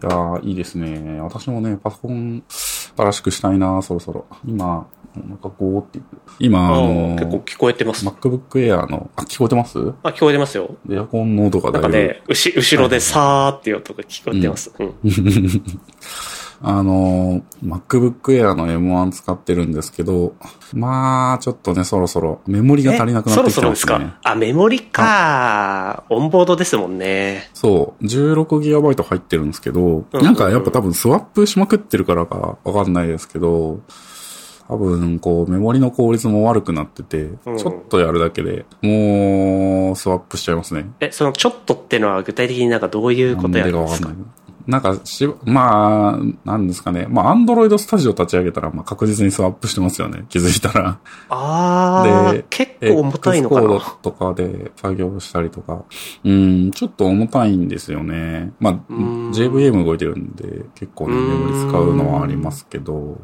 いやー、いいですね。私もね、パソコン新しくしたいな、そろそろ。今、なんかゴーって今、あの結構聞こえてます。MacBook Air の、あ、聞こえてます？あ、聞こえてますよ。エアコンの音がだぶ、ないんかね、うし、後ろでさーっていう音が聞こえてます。うん。あの、MacBook Air の M1 使ってるんですけど、まあ、ちょっとね、そろそろメモリが足りなくなってきてますね。そろそろですか？あ、メモリか。オンボードですもんね。そう、16GB 入ってるんですけど、うんなんかやっぱ多分スワップしまくってるからかわかんないですけど、多分こうメモリの効率も悪くなってて、うんちょっとやるだけでもうスワップしちゃいますね。え、そのちょっとってのは具体的になんかどういうことやるんですか？なんでかわかんない。なんかし、まあ、なんですかね。まあ、アンドロイドスタジオ立ち上げたら、まあ、確実にスワップしてますよね。気づいたら。であー、結構重たいのか X コーなドとかで作業したりとか。うん、ちょっと重たいんですよね。まあ、JVM 動いてるんで、結構ね、メモリ使うのはありますけど。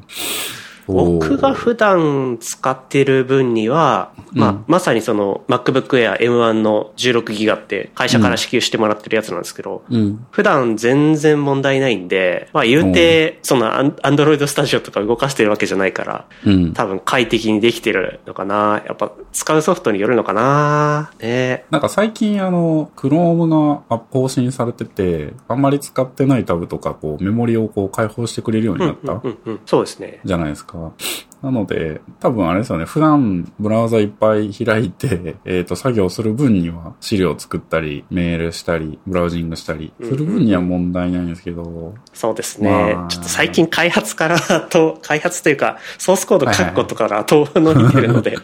僕が普段使ってる分には、まあ、うんまさにその MacBook Air M1 の16ギガって会社から支給してもらってるやつなんですけど、うん。普段全然問題ないんで、まあ言うて、そのアン Android Studio とか動かしてるわけじゃないから、うん。多分快適にできてるのかな。やっぱ使うソフトによるのかな。ねなんか最近あの、Chrome が更新されてて、あんまり使ってないタブとか、こう、メモリをこう開放してくれるようになった。うんうん。そうですね。じゃないですか。是なので、多分あれですよね、普段ブラウザいっぱい開いて、えっ、と、作業する分には資料作ったり、メールしたり、ブラウジングしたり、する分には問題ないんですけど、そうですね。まあちょっと最近開発から と、開発というか、ソースコード書くことから遠のいてるので、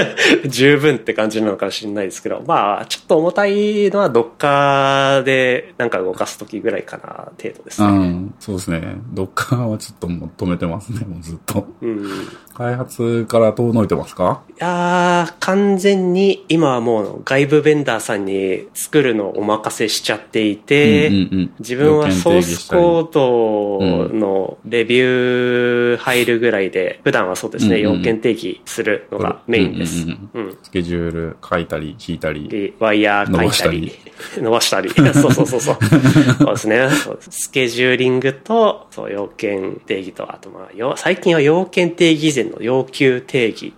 十分って感じなのかもしれないですけど、まあ、ちょっと重たいのはどっかでなんか動かすときぐらいかな、程度ですうね。ん、そうですね。ドッカーはちょっともう止めてますね、もうずっと。うん。い開発から遠のいてますか？やー、完全に今はもう外部ベンダーさんに作るのをお任せしちゃっていて、うんうんうん自分はソースコードのレビュー入るぐらいで、普段はそうですね、うんうん要件定義するのがメインです。ううんん。スケジュール書いたり、引いたり。で、ワイヤー書いたり、伸ばしたり。そうそうそうそう。そうですね。スケジューリングと、そう、要件定義と、あとまあ、よ最近は要件定義前の要求定義、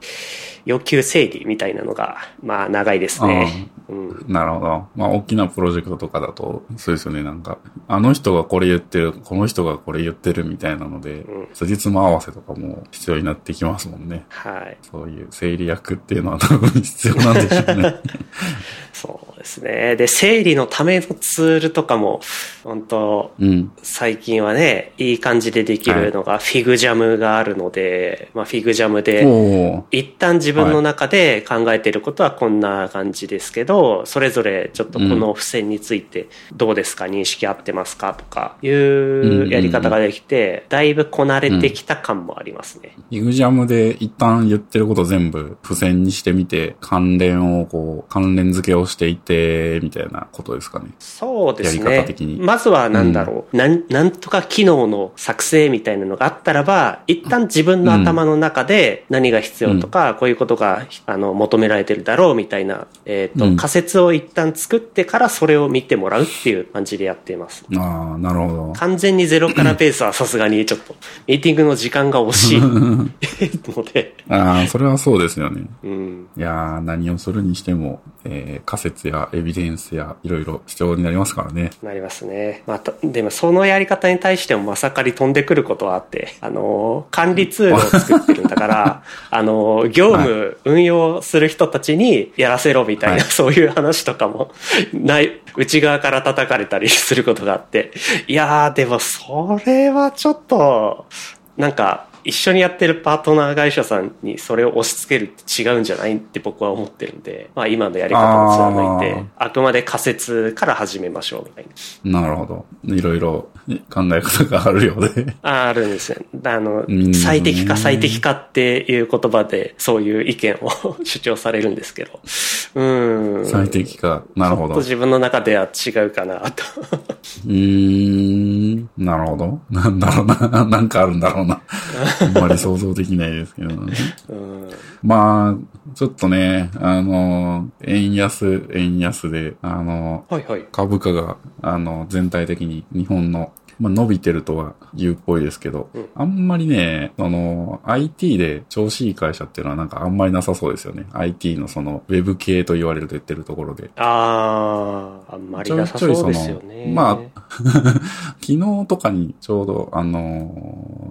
要求整理みたいなのが、まあ、長いですね。うん。なるほど。まあ、大きなプロジェクトとかだと、そうですよね。なんか、あの人がこれ言ってる、この人がこれ言ってるみたいなので、うん辻褄合わせとかも必要になってきますもんね。はい。そういう整理役っていうのは多分必要なんでしょうね。そうですね。で、整理のためのツールとかも、本当うん。最近はね、いい感じでできるのが、フィグジャムがあるので、まあ、フィグジャムで、一旦自分の中で考えていることはこんな感じですけど、それぞれちょっとこの付箋についてどうですか、認識合ってますか？とかいうやり方ができて、だいぶこなれてきた感もありますね。イグジャムで一旦言ってること全部付箋にしてみて、関連をこう、関連付けをしていって、みたいなことですかね。そうですやりね方的に。まずはなんだろう、なん、なんとか機能の作成みたいなのがあったらば、一旦自分の頭の中で何が必要とか、こういうことが、あの、求められてるだろうみたいな、えっ、と、うん仮説を一旦作ってからそれを見てもらうっていう感じでやっています。ああ、なるほど。完全にゼロからベースはさすがにちょっと、ミーティングの時間が惜しい ので、ああ、それはそうですよね。うん、いやー、何をするにしても、えー仮説やエビデンスやいろいろ必要になりますからね。なりますね。また、でもそのやり方に対してもまさかり飛んでくることはあって、あの、管理ツールを作ってるんだから、あの、業務運用する人たちにやらせろみたいな、はいそういう話とかも、ない、内側から叩かれたりすることがあって、いやー、でもそれはちょっと、なんか、一緒にやってるパートナー会社さんにそれを押し付けるって違うんじゃないって僕は思ってるんで、まあ今のやり方を貫いて、あくまで仮説から始めましょうみたいな。なるほど。いろいろ考え方があるようで。ああるんですね。あのうん、最適化最適化っていう言葉でそういう意見を 主張されるんですけど。うん。最適化。なるほど。ちょっと自分の中では違うかなと。うーん。なるほど。なんだろうな。なんかあるんだろうな。あんまり想像できないですけど、ね。うん。まあ、ちょっとね、あの、円安、円安で、あの、はいはい。株価が、あの、全体的に日本のまあ、伸びてるとは言うっぽいですけど、うんあんまりね、その、IT で調子いい会社っていうのはなんかあんまりなさそうですよね。IT のその、ウェブ系と言われると言ってるところで。ああ、あんまりなさそうですよね。まあ、昨日とかにちょうど、あの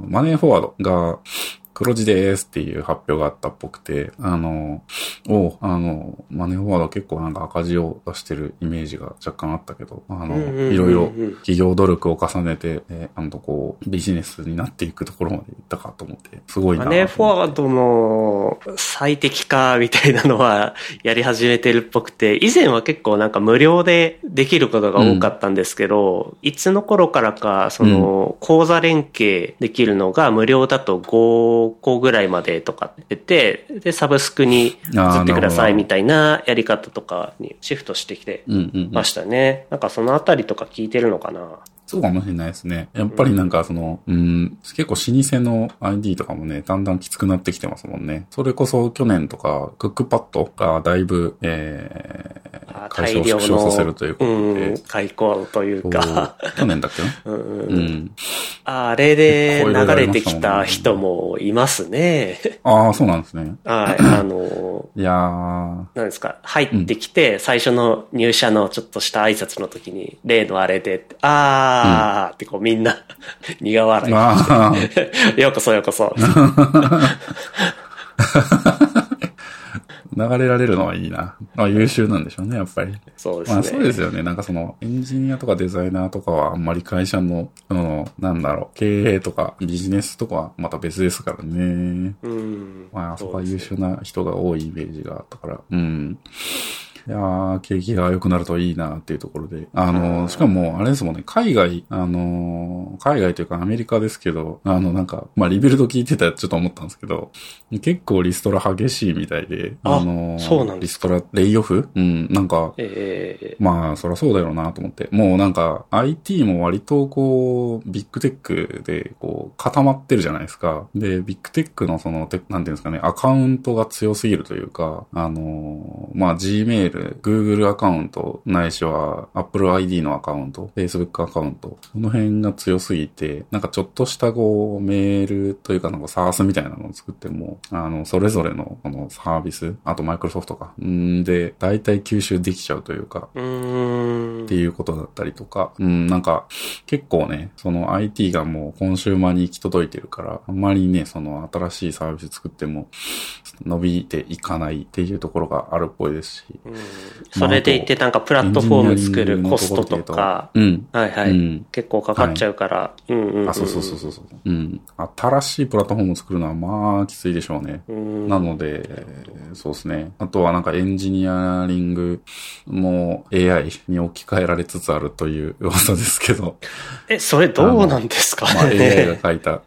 ーマネーフォワードが、黒字ですっていう発表があったっぽくて、あのーおあの、マネーフォワード結構なんか赤字を出してるイメージが若干あったけど、あの、うんうんうんうんいろいろ企業努力を重ねて、えー、あのこう、ビジネスになっていくところまで行ったかと思って、すごいなマネーフォワードの最適化みたいなのはやり始めてるっぽくて、以前は結構なんか無料でできることが多かったんですけど、いつの頃からか、その、口座連携できるのが無料だと5個ぐらいまでとかってて、で、サブスクに移ってくださいみたいなやり方とかにシフトしてきてましたね。なんかそのあたりとか聞いてるのかなそうかもしれないですね。やっぱりなんかその、うん、結構老舗の ID とかもね、だんだんきつくなってきてますもんね。それこそ去年とか、クックパッドがだいぶ、えあー、会社を縮小させるということうでん、、開口というか、去年だっけな？うんうんううんん。あれで流れてきた人もいますね。ああ、そうなんですね。はい、あの、いやー、なんですか、入ってきて、最初の入社のちょっとした挨拶の時に、例のあれでって、あーってこうみんな 苦笑い。ああ、ようこそようこそ。流れられるのはいいな。まあ優秀なんでしょうね、やっぱり。そうですね。まあそうですよね。なんかその、エンジニアとかデザイナーとかはあんまり会社の、その、なんだろう、経営とかビジネスとかはまた別ですからね。うん。まああそこは優秀な人が多いイメージがあったから。うん。いやー、景気が良くなるといいなっていうところで。あの、しかも、あれですもんね、海外、あの、海外というかアメリカですけど、あの、なんか、まあ、 Rebuild 聞いてたらちょっと思ったんですけど、結構リストラ激しいみたいで、あの、そうなんリストラ、レイオフ？うん、なんか、えまあ、そりゃそうだろうなと思って。もうなんか、IT も割とこう、ビッグテックで、こう、固まってるじゃないですか。で、ビッグテックのその、てなんていうんですかね、アカウントが強すぎるというか、あの、まあ、Gmail、Google アカウント、ないしは Apple ID のアカウント、Facebook アカウント、その辺が強すぎて、なんかちょっとしたこう、メールというかなんか SaaS みたいなのを作っても、あの、それぞれのこのサービス、あとマイクロソフトか、んで、大体吸収できちゃうというか、ー、う。っていうことだったりとか、うん、なんか、結構ね、その IT がもうコンシューマーに行き届いてるから、あんまりね、その新しいサービス作っても伸びていかないっていうところがあるっぽいですし。うんそれでいてなんかプラットフォーム作るコストとか、うん。はいはい、うん結構かかっちゃうから、うんうんうん。あ、そうそうそうそうそう。うん。新しいプラットフォームを作るのはまあきついでしょうね。うん。なので、そうですね。あとはなんかエンジニアリングも AI に置き換えられつつあるという噂ですけど、え、それどうなんですかまあ AI がね。書いた。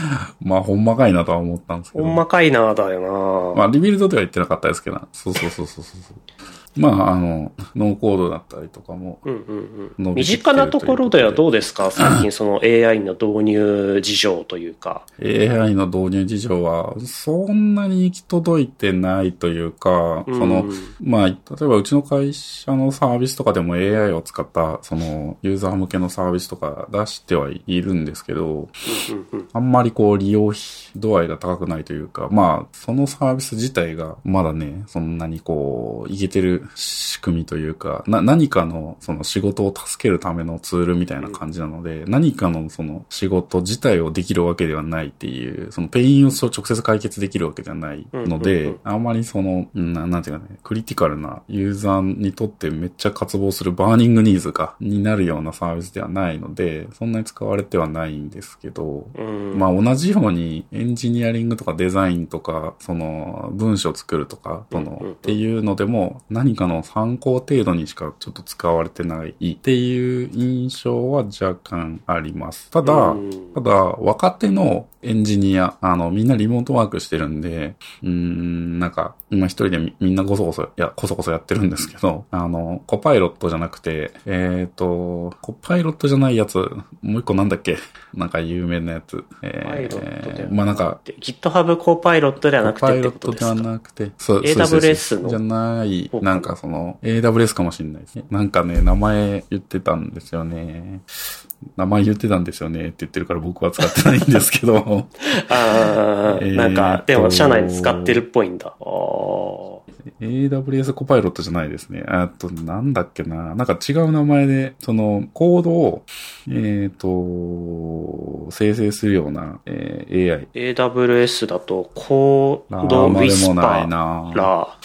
まあほんまかいなとは思ったんですけど。ほんまかいなだよな、まあリビルドでは言ってなかったですけど、そうそうそうそうそう。まああの、ノーコードだったりとかも、うんうんうん。身近なところではどうですか？最近その AI の導入事情というか。AI の導入事情はそんなに行き届いてないというか、うんその、まあ、例えばうちの会社のサービスとかでも AI を使った、その、ユーザー向けのサービスとか出してはいるんですけど、うんうんうんあんまりこう利用度合いが高くないというか、まあ、そのサービス自体がまだね、そんなにこう、いけてる仕組みというか、な、何かのその仕事を助けるためのツールみたいな感じなので、何かのその仕事自体をできるわけではないっていう、その pain を直接解決できるわけではないのでうん、あんまりその、うんななんていうかね、クリティカルなユーザーにとってめっちゃ渇望する burning needs が、になるようなサービスではないので、そんなに使われてはないんですけど、うん。まあ同じようにエンジニアリングとかデザインとか、その文章作るとか、そのっていうのでも何かの参考程度にしかちょっと使われてないっていう印象は若干あります。ただ、うんただ若手のエンジニア、あのみんなリモートワークしてるんで、うーん、なんか今一人でみみんなこそこそ、いや、こそこそやってるんですけど、あの、コパイロットじゃなくて、えっ、と、コパイロットじゃないやつ、もう一個なんだっけ？なんか有名なやつ。えパイロットではまあなんか、で GitHub コーパイロットではなくコパイロットではなくて、そう、AWS のじゃない、方かななんかその、AWS かもしれないですね。なんかね、名前言ってたんですよね。名前言ってたんですよねって言ってるから僕は使ってないんですけど。ああ、なんか、でも社内に使ってるっぽいんだ。AWS コパイロットじゃないですね。あと、なんだっけな。なんか違う名前で、その、コードを、えっ、と、生成するような、えー AI。AWS だと、コーラドウィスパーラ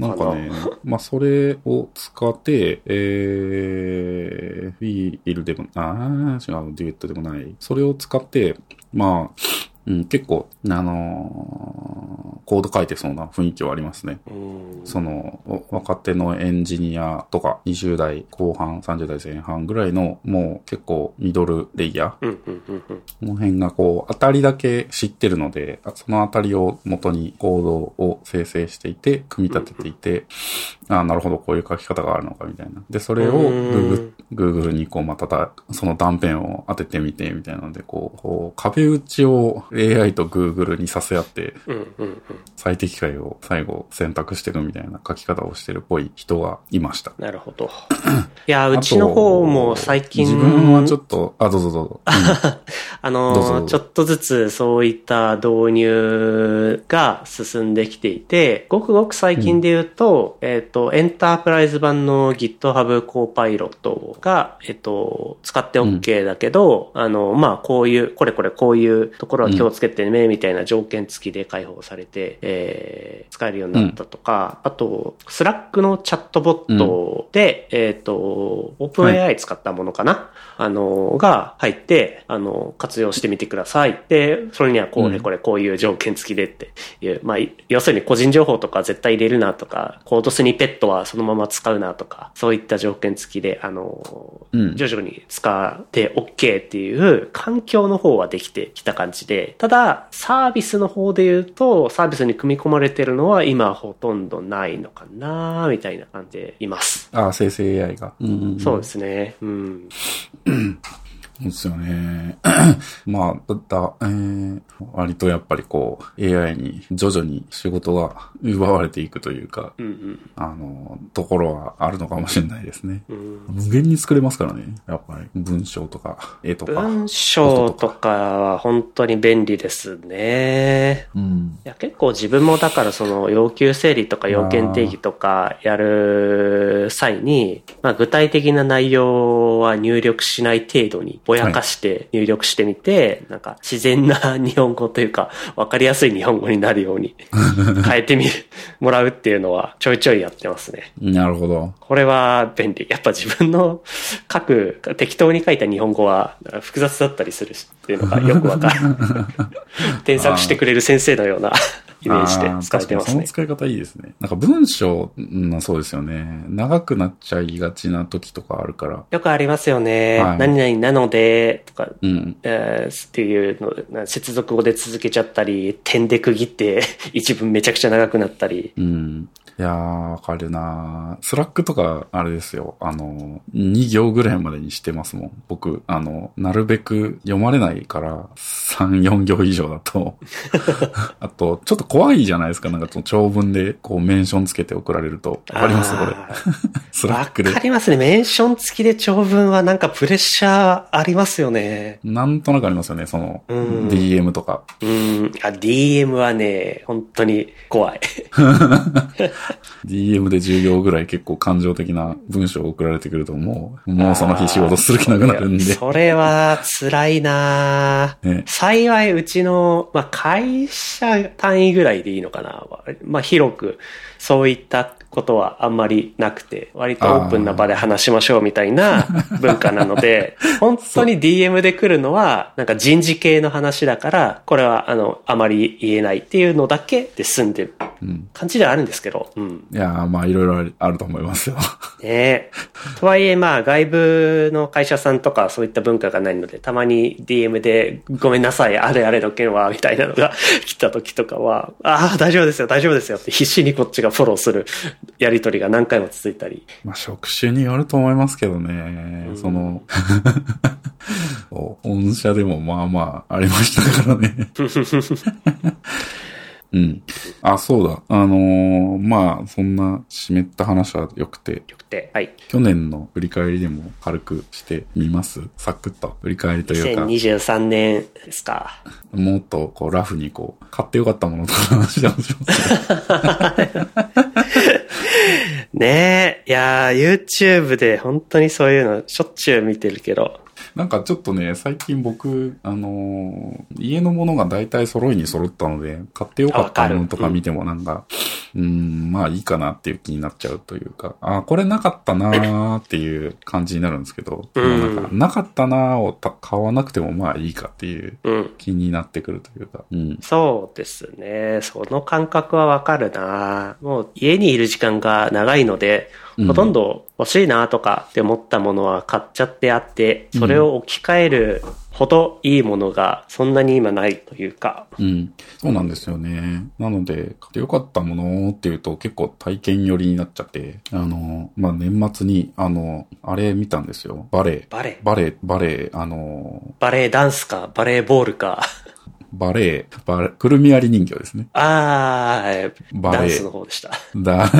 なんかね、まあ、それを使って、えー、フィールでも、あー、違う、デュエットでもない。それを使って、まあ、うん、結構、あのーコード書いてそうな雰囲気はありますね。その、お若手のエンジニアとか、20代後半、30代前半ぐらいの、もう結構ミドルレイヤー。この辺がこう、当たりだけ知ってるので、あその当たりを元にコードを生成していて、組み立てていて、ああ、なるほど、こういう書き方があるのか、みたいな。で、それをうん Google, Google にこう、またた、その断片を当ててみて、みたいなので、こう、こう壁打ちを AI と Google にさせ合って、うん、うん、うん。最適解を最後選択していくみたいな書き方をしてるっぽい人がいました。なるほど。いや、うちの方も最近、自分はちょっと、あ、どうぞどうぞ。うぞどの、ちょっとずつそういった導入が進んできていて、ごくごく最近で言うと、えっ、と、エンタープライズ版の GitHub コーパイロットが、えっ、と、使って OK だけど、あの、まあ、こういう、これこれこういうところは気をつけてね、みたいな条件付きで開放されて、えー使えるようになったとか、あと、 Slack のチャットボットで、えっ、と、 OpenAI 使ったものかな、あの、が入って、あの、活用してみてください。で、それにはこれこれこういう条件付きでっていう、まあ、い要するに個人情報とか絶対入れるなとか、コードスニペットはそのまま使うなとか、そういった条件付きで、あの、うん。徐々に使って OK っていう環境の方はできてきた感じで、ただ、サービスの方で言うと、サービスに組み込まれてるのは今ほとんどないのかなみたいな感じでいます。あ、生成 AI が。うんうんうんそうですね。うん。そうですよね。まあ、だだ、えー、割とやっぱりこう、AI に徐々に仕事が奪われていくというか、うんうん。あの、ところはあるのかもしれないですね。うん無限に作れますからね。やっぱり。文章とか、絵とか。文章とかは本当に便利ですね。うん。いや結構自分もだからその要求整理とか要件定義とかやる際に、まあ具体的な内容は入力しない程度にぼやかして入力してみて、なんか自然な日本語というかわかりやすい日本語になるように 変えてみる、もらうっていうのはちょいちょいやってますね。なるほど。これは便利。やっぱ自分の書く、適当に書いた日本語は複雑だったりするしっていうのがよくわかる。添削してくれる先生のようなイメージで使ってますね。その使い方いいですね。なんか文章、うん、そうですよね。長くなっちゃいがちな時とかあるから。よくありますよね。はい何々なので、とか、うん。えーっていうの、な接続語で続けちゃったり、点で区切って 一文めちゃくちゃ長くなったり。うん。いやー、わかるなー Slack とか、あれですよ。あの、2行ぐらいまでにしてますもん。僕、あの、なるべく読まれないから、3、4行以上だと。あと、ちょっと怖いじゃないですか。なんかその長文で、こう、メンションつけて送られると。わかります？これ。Slack でわか。りますね。メンション付きで長文はなんかプレッシャーありますよね。なんとなくありますよね。その、うん DM とか。うん。あ、DM はね、本当に怖い。DM で10行ぐらい結構感情的な文章を送られてくるともう、もうその日仕事する気なくなるんで。それは辛いなぁね幸い、うちの、まあ、会社単位ぐらいでいいのかな。まあ、広く、そういったことはあんまりなくて、割とオープンな場で話しましょうみたいな 文化なので、本当に DM で来るのは、なんか人事系の話だから、これは、あの、あまり言えないっていうのだけで済んでるうん。感じではあるんですけど、うん。いやー、まあいろいろあると思いますよ。ねえ。とはいえ、まあ、外部の会社さんとかそういった文化がないので、たまに DM で、ごめんなさい、あれあれの件は、みたいなのが 来た時とかは、ああ、大丈夫ですよ、大丈夫ですよって必死にこっちがフォローするやりとりが何回も続いたり。まあ職種によると思いますけどね。その、そう御社でもまあまあありましたからね。うん。あ、そうだ。あのーまあ、そんな湿った話は良くて、よくて。はい。去年の振り返りでも軽くしてみます？サクッと振り返りというか、2023年ですか。もっとこうラフにこう、買ってよかったものとかの話しますけど。ねえ。いやー、YouTube で本当にそういうのしょっちゅう見てるけど。なんかちょっとね、最近僕、あのー家のものが大体揃いに揃ったので、買ってよかったものとか見てもなんか、うん、まあいいかなっていう気になっちゃうというか、あ、これなかったなーっていう感じになるんですけど、うんなんか、なかったなーをた買わなくてもまあいいかっていううん。気になってくるというか、うん。そうですね。その感覚はわかるなもう家にいる時間が長いので、うんほとんど欲しいなとかって思ったものは買っちゃってあって、それを置き換えるほどいいものがそんなに今ないというか。うん。そうなんですよね。なので、買ってよかったものっていうと結構体験寄りになっちゃって、あの、まあ、年末に、あの、あれ見たんですよ。バレエ。バレエバレエ、バレエ、あの、バレエダンスか、バレーボールか。バレエ、バレくるみ割り人形ですね。あー、バレエダンスの方でした。だ、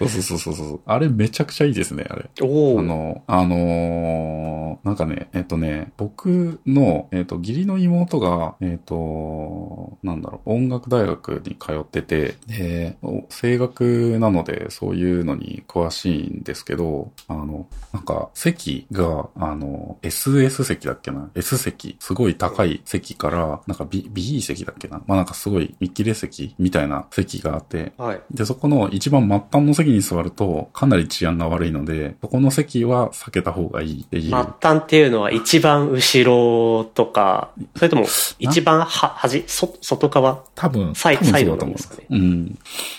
そうそうそうそうそう。あれめちゃくちゃいいですね、あれ。おー。あの、あのーなんかね、えっとね、僕の、えっと、義理の妹が、えっと、なんだろう、音楽大学に通ってて、で、お声楽なので、そういうのに詳しいんですけど、あの、なんか、席が、あの、SS 席だっけな ?S 席、すごい高い席から、なんか B、B 席だっけな？まあなんかすごい見切れ席みたいな席があって、はい。で、そこの一番末端の席に座ると、かなり治安が悪いので、そこの席は避けた方がいいっていう。末端っていうのは一番後ろとか、それとも一番は、端、そ外側？多分、サイサイドだと思うんですなんですかねうん。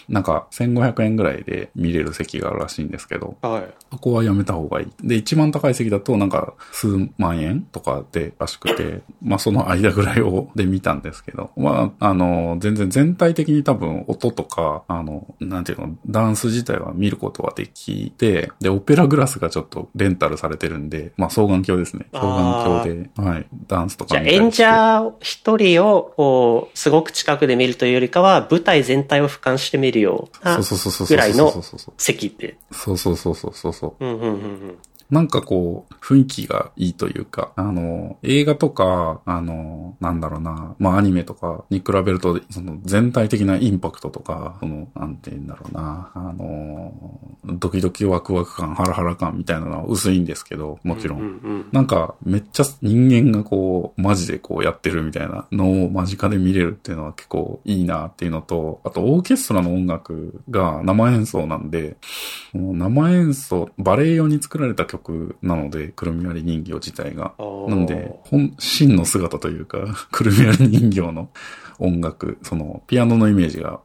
なんか、1500円ぐらいで見れる席があるらしいんですけど、はい。そこはやめた方がいい。で、一番高い席だと、なんか、数万円とかでらしくて、まあ、その間ぐらいを、で見たんですけど、まあ、あの、全然全体的に多分、音とか、あの、なんていうの、ダンス自体は見ることができて、で、オペラグラスがちょっとレンタルされてるんで、まあ、双眼鏡ですね。双眼鏡で、はい、ダンスとじゃあか見たりして演者一人を、こう、すごく近くで見るというよりかは、舞台全体を俯瞰して見るようなそうそうそうそうそう。ぐらいのそうそうそう席って。そうそうそうそうそうそう。うんうんうんうん。なんかこう、雰囲気がいいというか、あの、映画とか、あの、なんだろうな、まあアニメとかに比べると、その全体的なインパクトとか、その、なんて言うんだろうな、あの、ドキドキワクワク感、ハラハラ感みたいなのは薄いんですけど、もちろん。うんうん。なんか、めっちゃ人間がこう、マジでこうやってるみたいなのを間近で見れるっていうのは結構いいなっていうのと、あとオーケストラの音楽が生演奏なんで、生演奏、バレエ用に作られた曲なので、くるみ割り人形自体が。なんで、本、真の姿というか、くるみ割り人形の音楽、その、ピアノのイメージが。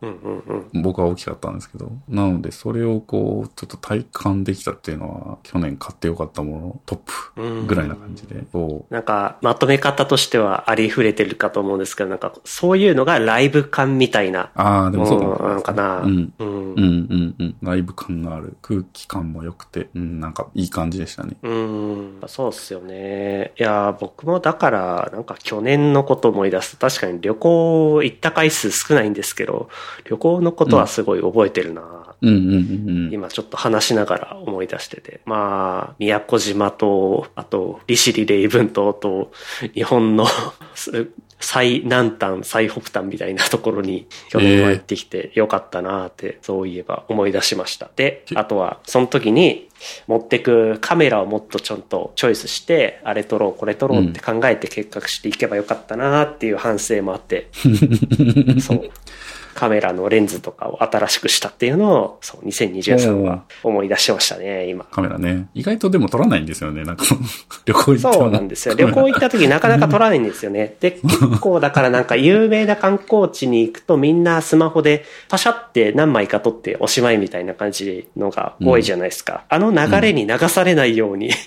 僕は大きかったんですけど、なので、それをこう、ちょっと体感できたっていうのは、去年買ってよかったもの、トップぐらいな感じで、なんか、まとめ方としてはありふれてるかと思うんですけど、なんか、そういうのがライブ感みたいなああ、でもそうなのかな。うん。うんうんうんうん。ライブ感がある。空気感も良くて、うん、なんかいい感じでしたね。うん、そうっすよね。いや、僕もだから、なんか去年のこと思い出すと、確かに旅行行った回数少ないんですけど、旅行のことはすごい覚えてるな。うん。今ちょっと話しながら思い出してて。まあ、宮古島と、あと、利尻レイブン島と、日本のす最南端、最北端みたいなところに去年は行ってきてよかったなって、そういえば思い出しました。で、あとは、その時に持ってくカメラをもっとちゃんとチョイスして、あれ撮ろう、これ撮ろうって考えて計画していけばよかったなっていう反省もあって、そう。カメラのレンズとかを新しくしたっていうのを、そう、2023は思い出しましたね、今。カメラね。意外とでも撮らないんですよね。なんか 旅行行ってもそうなんですよ。旅行行った時なかなか撮らないんですよね。で、結構だからなんか有名な観光地に行くとみんなスマホでパシャって何枚か撮っておしまいみたいな感じのが多いじゃないですか。あの流れに流されないように、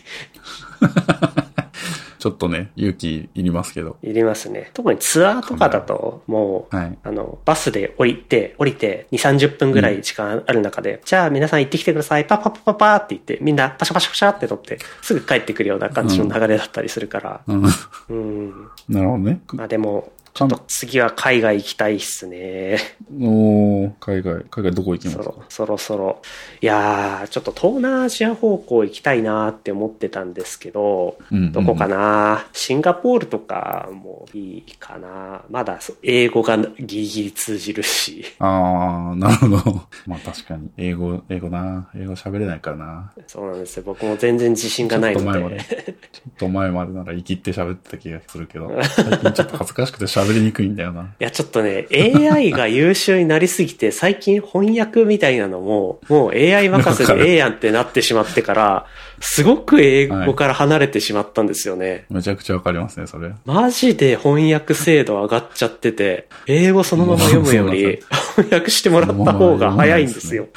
ちょっとね、勇気いりますけど。いりますね。特にツアーとかだともう、はい。あの、バスで降りて、降りて、2、30分ぐらい時間ある中で、じゃあ皆さん行ってきてください、パッパッパッパッパーって言って、みんなパシャパシャパシャって撮って、すぐ帰ってくるような感じの流れだったりするから、うん。うん。なるほどね。まあでも、ちょっと次は海外行きたいっすね。おー海外、海外どこ行きますか？そろそろそろ。いやー、ちょっと東南アジア方向行きたいなって思ってたんですけど、うんうんどこかな？シンガポールとかもいいかなまだ英語がギリギリ通じるし。あー、なるほど。まあ確かに。英語、英語な。英語喋れないからな。そうなんですよ。僕も全然自信がないのちょっと前までで。ちょっと前までなら生きって喋ってた気がするけど、最近ちょっと恥ずかしくて喋りにくいんだよな。いや、ちょっとね、AI が優秀になりすぎて、最近翻訳みたいなのも、もう AI 任せでええやんってなってしまってから、すごく英語から離れてしまったんですよね。めちゃくちゃわかりますね、それ。マジで翻訳精度上がっちゃってて、英語そのまま読むより、翻訳してもらった方が早いんですよ。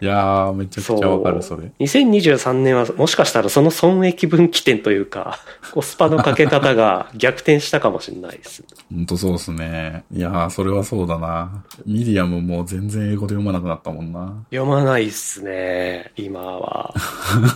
いやー、めちゃくちゃわかる、それ。2023年はもしかしたらその損益分岐点というか、コスパのかけ方が逆転したかもしれないです。ほんとそうっすね。いやー、それはそうだな。ミディアムもう全然英語で読まなくなったもんな。読まないっすね、今は。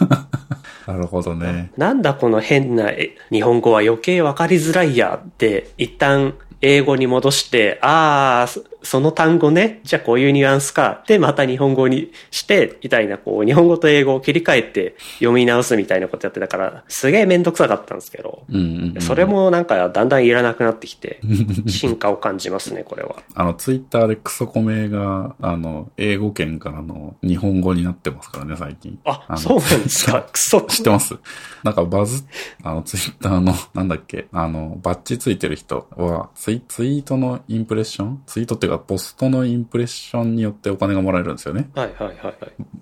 なるほどね。なんだこの変なえ日本語は余計わかりづらいやって、一旦英語に戻して、ああ、そその単語ね、じゃあこういうニュアンスか、で、また日本語にして、みたいな、こう、日本語と英語を切り替えて読み直すみたいなことやってたから、すげえめんどくさかったんですけど、うんうん、うん。それもなんかだんだんいらなくなってきて、進化を感じますね、これは。あの、ツイッターでクソコメが、あの、英語圏からの日本語になってますからね、最近。あ、のそうなんですか？クソ。知ってます？なんかバズ、あの、ツイッターの、なんだっけ、あの、バッジついてる人は、ツイツイートのインプレッション？ツイートっていうか、ポストのインプレッションによってお金がもらえるんですよね。はいはいはいはい。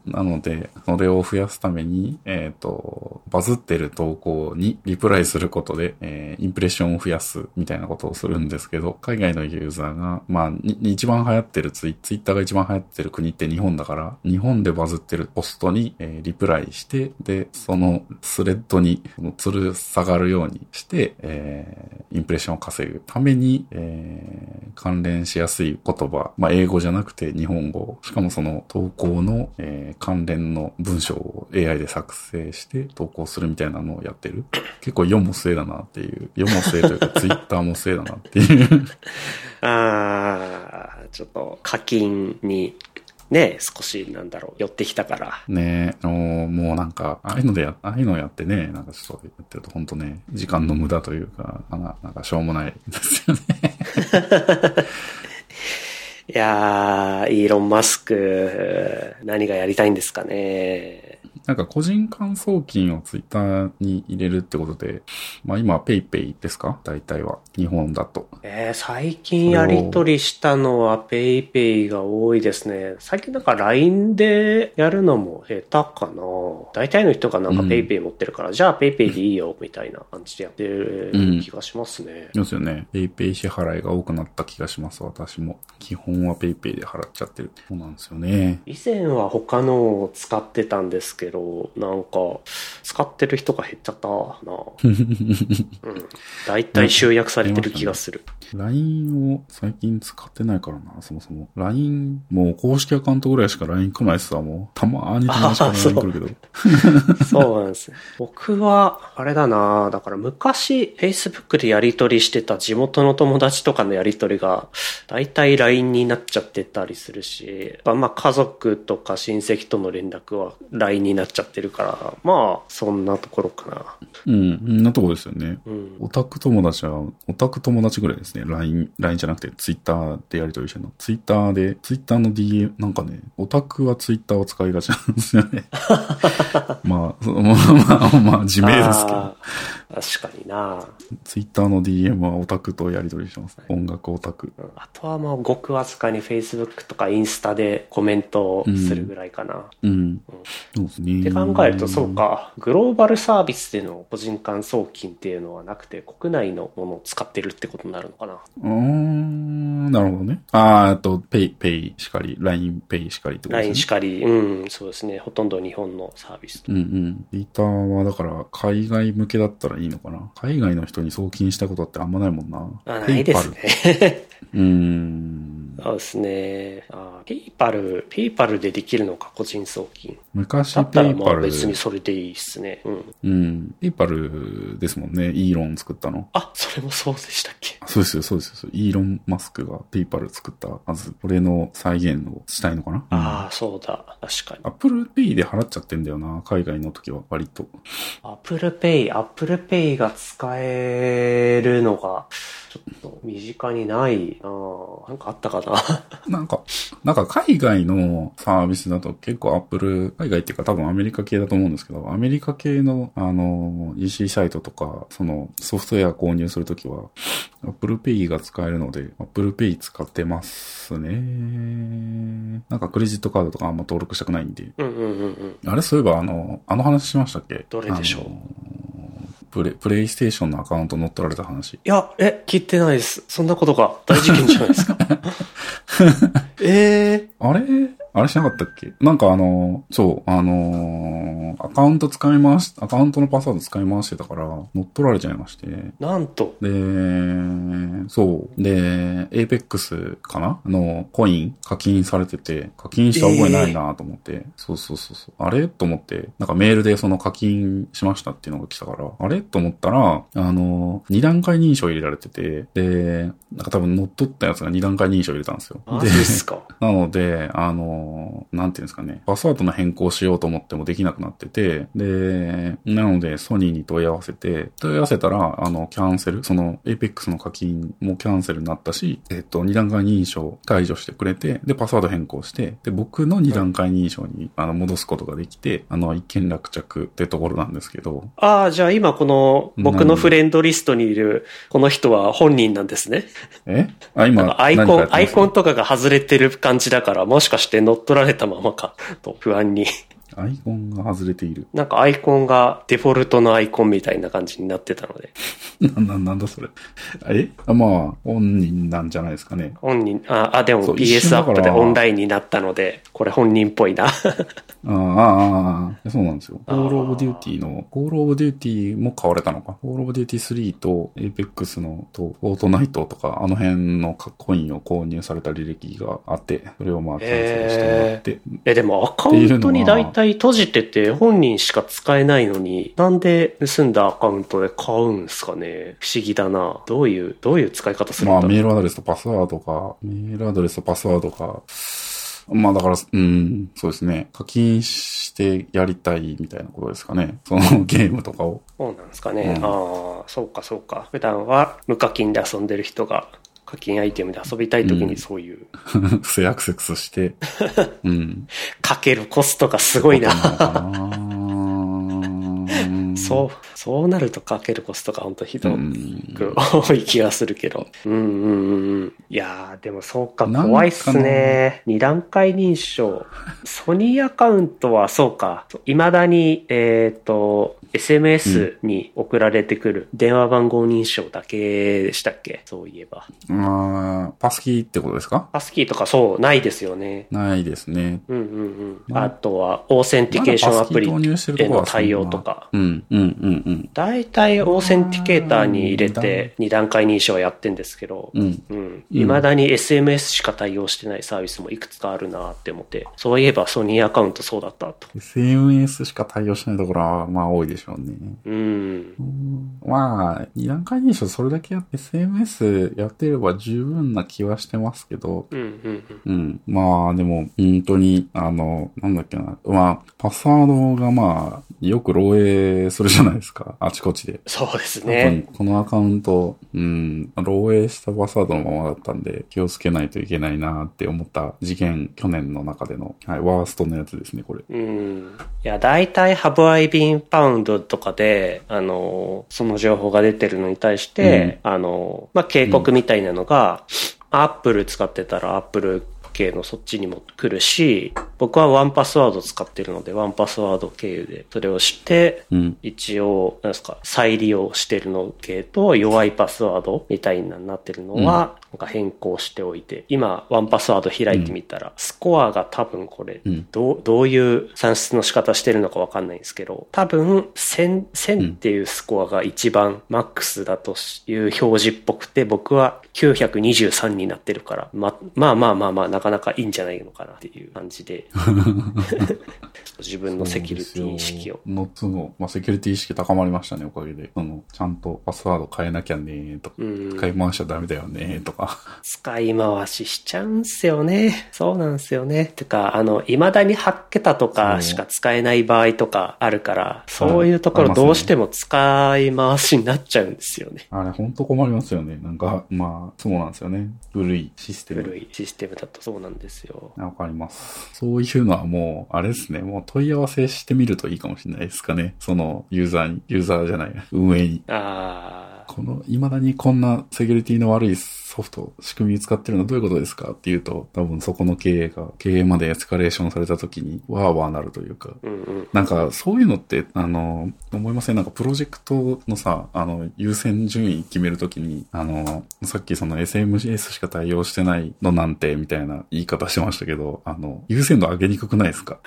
なので、それを増やすために、えっ、と、バズってる投稿にリプライすることで、えーインプレッションを増やすみたいなことをするんですけど、海外のユーザーが、まあ、に一番流行ってるツイツイッターが一番流行ってる国って日本だから、日本でバズってるポストに、えーリプライして、で、そのスレッドに吊る下がるようにして、えーインプレッションを稼ぐために、えー関連しやすい言葉、まあ、英語じゃなくて日本語、しかもその投稿の、えー関連の文章を AI で作成して投稿するみたいなのをやってる。結構世も末だなっていう、世も末というか Twitter も末だなっていう。ああ、ちょっと課金にね、少しなんだろう、寄ってきたから。ねえ、もうもうなんか、ああいうのでや、ああいうのやってね、なんかちょっとやってると本当ね、時間の無駄というか、なんかなんかしょうもないですよね。いやー、イーロン・マスク、何がやりたいんですかね。なんか個人間送金をツイッターに入れるってことで、まあ今ペイペイですか？大体は。日本だと。えー、最近やりとりしたのはペイペイが多いですね。最近なんか LINE でやるのも減ったかな。大体の人がなんかうんペイペイ持ってるから、じゃあペイペイでいいよ、みたいな感じでやってる気がしますね。そうですよね。ペイペイ支払いが多くなった気がします、私も。基本はペイペイで払っちゃってる。そうなんですよね。以前は他のを使ってたんですけど、なんか、使ってる人が減っちゃったな。うん。大体集約されてる気がする。LINE を最近使ってないからな、そもそも。LINE、もう公式アカウントぐらいしか LINE 来ないっすわ、もう。たまーにたまにしかあーそう LINE 来るけど。そうなんですね。僕は、あれだなだから昔、Facebook でやり取りしてた地元の友達とかのやり取りが、大体 LINE になっちゃってたりするし、まあ家族とか親戚との連絡は LINE になっちゃってるから、まあ、そんなところかな。うん、そんなとこですよね。うん。オタク友達は、オタク友達ぐらいですね。LINE、LINE じゃなくて Twitter でやり取りしてるの。Twitter で、Twitter の DM、なんかね、オタクは Twitter を使いがちなんですよね。まあ、そまあまあ、まあ、自明ですけど。確かになツイッターの DM はオタクとやり取りしてます。音楽オタク。うんあとはまあ、ごくわずかに Facebook とかインスタでコメントをするぐらいかな。うん。そうですね。って考えると、そう。か、グローバルサービスでの個人間送金っていうのはなくて、国内のものを使ってるってことになるのかな。うーん、なるほどね。あー、あと、ペイ、ペイしかり、LINE ペイしかりってことですね。LINE しかり、うん、そうですね。ほとんど日本のサービス。うんうん。ツイッターはだから海外向けだったらいいのかな？海外の人に送金したことってあんまないもんな。あないですね。うーん。そうですね。あペイパル、ペイパルでできるのか、個人送金。昔だったらまあペイパル、別にそれでいいっすね。うん。うん。ペイパルですもんね。イーロン作ったの。あ、それもそうでしたっけ？そうですよ、そうですよ。イーロン・マスクがペイパル作ったはず。これの再現をしたいのかな？ああ、そうだ。確かに。アップルペイで払っちゃってんだよな。海外の時は割と。アップルペイ、アップルペイが使えるのが、ちょっと身近にないなぁなんかあったかな？なんか、なんか海外のサービスだと結構アップル、海外っていうか多分アメリカ系だと思うんですけど、アメリカ系のあの EC サイトとか、そのソフトウェア購入するときは、アップルペイが使えるので、アップルペイ使ってますね。なんかクレジットカードとかあんま登録したくないんで。うんうんうんうん。あれそういえばあの、あの話しましたっけ？どれでしょう？プレ、プレイステーションのアカウント乗っ取られた話。いや、え、聞いてないです。そんなことが大事件じゃないですか。ええあれ？あれしなかったっけ？なんかあの、そう、あのーアカウント使い回し、アカウントのパスワード使い回してたから、乗っ取られちゃいまして。なんと。で、そう。で、Apex かな？のコイン課金されてて、課金した覚えないなと思って、そうそうそうそう。あれ？と思って、なんかメールでその課金しましたっていうのが来たから、あれ？と思ったら、あの、二段階認証入れられてて、で、なんか多分乗っ取ったやつが二段階認証入れたんですよ。マジですか？なので、あの、なんていうんですかね、パスワードの変更しようと思ってもできなくなってて、で、なので、ソニーに問い合わせて、問い合わせたら、あの、キャンセル、その、Apex の課金もキャンセルになったし、えっと、二段階認証解除してくれて、で、パスワード変更して、で、僕の二段階認証に、あの、戻すことができて、あの、一件落着ってところなんですけど、ああ、じゃあ今この僕のフレンドリストにいるこの人は本人なんですね。え？あ、今、アイコン、アイコンとかが外れてる感じだから、もしかして乗っ取られたままか、と不安に。アイコンが外れている。なんかアイコンがデフォルトのアイコンみたいな感じになってたので。な、な、なんだそれ。え？あまあ、本人なんじゃないですかね。本人、あ、あ、でもそう一 PS 瞬だからアップでオンラインになったので、これ本人っぽいな。ああ、ああ、ああ、そうなんですよ。コールオブデューティーの、コールオブデューティーも買われたのか。コールオブデューティー3と、エイペックスの、と、フォートナイトとか、あの辺のコインを購入された履歴があって、それをまあ、キャンセルしてもらって、え、でもアカウントに大体閉じてて本人しか使えないのに、なんで盗んだアカウントで買うんすかね不思議だな。どういう、どういう使い方するんまあ、だろうメールアドレスとパスワードか、メールアドレスとパスワードか、まあだから、うん、そうですね。課金してやりたいみたいなことですかね。そのゲームとかを。そうなんですかね。うんああ、そうかそうか。普段は無課金で遊んでる人が課金アイテムで遊びたい時にそういう、不正アクセスして、うん。かけるコストがすごいな。そう、そうなるとかけるコストが本当ひどうんく多い気がするけど。うんうんうんうん。いやー、でもそうか、怖いっすね。二段階認証。ソニーアカウントはそうか。未だに、えっ、と、SMS に送られてくる電話番号認証だけでしたっけ？そういえば。あーパスキーってことですか？パスキーとかそう、ないですよね。ないですね。うんうんうん。まあとは、オーセンティケーションアプリへの対応とか。うん、うん、うん、うん。大体オーセンティケーターに入れて二段階認証やってんですけど、うん。うん。未だに SMS しか対応してないサービスもいくつかあるなって思って、そういえばソニーアカウントそうだったと。SNS しか対応しないところは、まあ多いでしょうね。うん。まあ、二段階認証それだけやって SMS やってれば十分な気はしてますけど、うんうんうん。うん。まあ、でも、本当に、あの、なんだっけな。まあ、パスワードがまあ、よく漏洩するじゃないですか。あちこちで。そうですね。このアカウント、うん、漏洩したパスワードのままだったんで、気をつけないといけないなって思った事件、去年の中での、はい、ワーストのやつですね、これ。うん。いや、大体、ハブアイビンパウンドとかで、あの、その情報が出てるのに対して、あの、まあ、警告みたいなのが、アップル使ってたらアップル系のそっちにも来るし、僕はワンパスワード使ってるので、ワンパスワード経由でそれをして、うん。一応、なんですか、再利用してるの系と弱いパスワードみたいになってるのは、なんか変更しておいて、今、ワンパスワード開いてみたら、スコアが多分これ、うん。どう、どういう算出の仕方してるのかわかんないんですけど、多分、1000、1000っていうスコアが一番マックスだという表示っぽくて、僕は923になってるから、ま、まあまあまあまあ、なかなかいいんじゃないのかなっていう感じで、自分のセキュリティ意識を。のつの、まあ、セキュリティ意識高まりましたね、おかげで。その、ちゃんとパスワード変えなきゃねとか、うん使い回しちゃダメだよねとか。使い回ししちゃうんすよね。そうなんすよね。てか、あの、未だに8桁とかしか使えない場合とかあるから、そういうところどうしても使い回しになっちゃうんですよね。あれ、ほんと困りますよね。なんか、まあ、そうなんですよね。古いシステム。古いシステムだとそうなんですよ。わかります。そういうのはもう、あれですね。もう問い合わせしてみるといいかもしれないですかね。その、ユーザーに、ユーザーじゃない、運営に。あこの、未だにこんなセキュリティの悪いソフト、仕組み使ってるのはどういうことですかっていうと、多分そこの経営が、経営までエスカレーションされた時に、わーわーなるというか、ー、うんうん。なんか、そういうのって、あの、思いません？なんか、プロジェクトのさ、あの、優先順位決めるときに、あの、さっきその SMGS しか対応してないのなんて、みたいな言い方してましたけど、あの、優先度上げにくくないですか？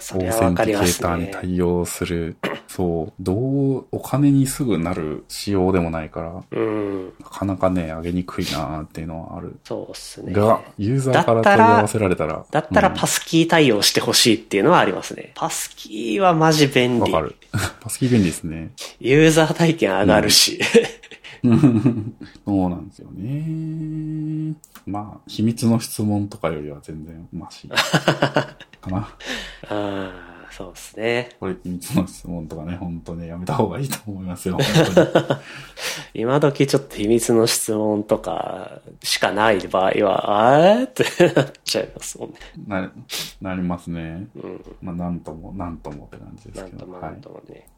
そオれはわーセンティケかりますーターにね。対応する。そう、どう、お金にすぐなる仕様でもないから、うん。なかなかね、上げにくいなーっていうのはある。そうっすね。が、ユーザーから問い合わせられたら。だったらうんパスキー対応してほしいっていうのはありますね。パスキーはマジ便利。わかる。パスキー便利ですね。ユーザー体験上がるし。そうなんですよね。まあ、秘密の質問とかよりは全然マシ。かな。ああ、そうですね。これ秘密の質問とかね、本当ね、やめた方がいいと思いますよ。本当に今時ちょっと秘密の質問とかしかない場合は、あーって なっちゃいますもんね。な、なりますね。うん。まあ、なんとも、なんともって感じですけど。なんともはないんともね。ち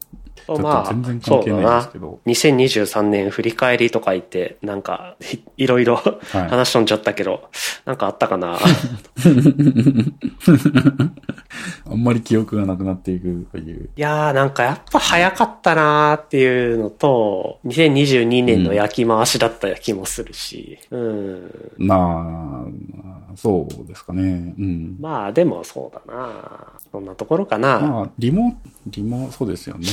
ょっと全然関係ないんですけど。2023年振り返りとか言って、なんか、いいろいろ話飛んじゃったけど、なんかあったかな？あんまり記憶がなくなっていくという。いやーなんかやっぱ早かったなーっていうのと、2022年の焼き回しだった気もするし、うん。まあ、そうですかね。うん。まあでもそうだなそんなところかな。まあ、リモ、リモ、そうですよね。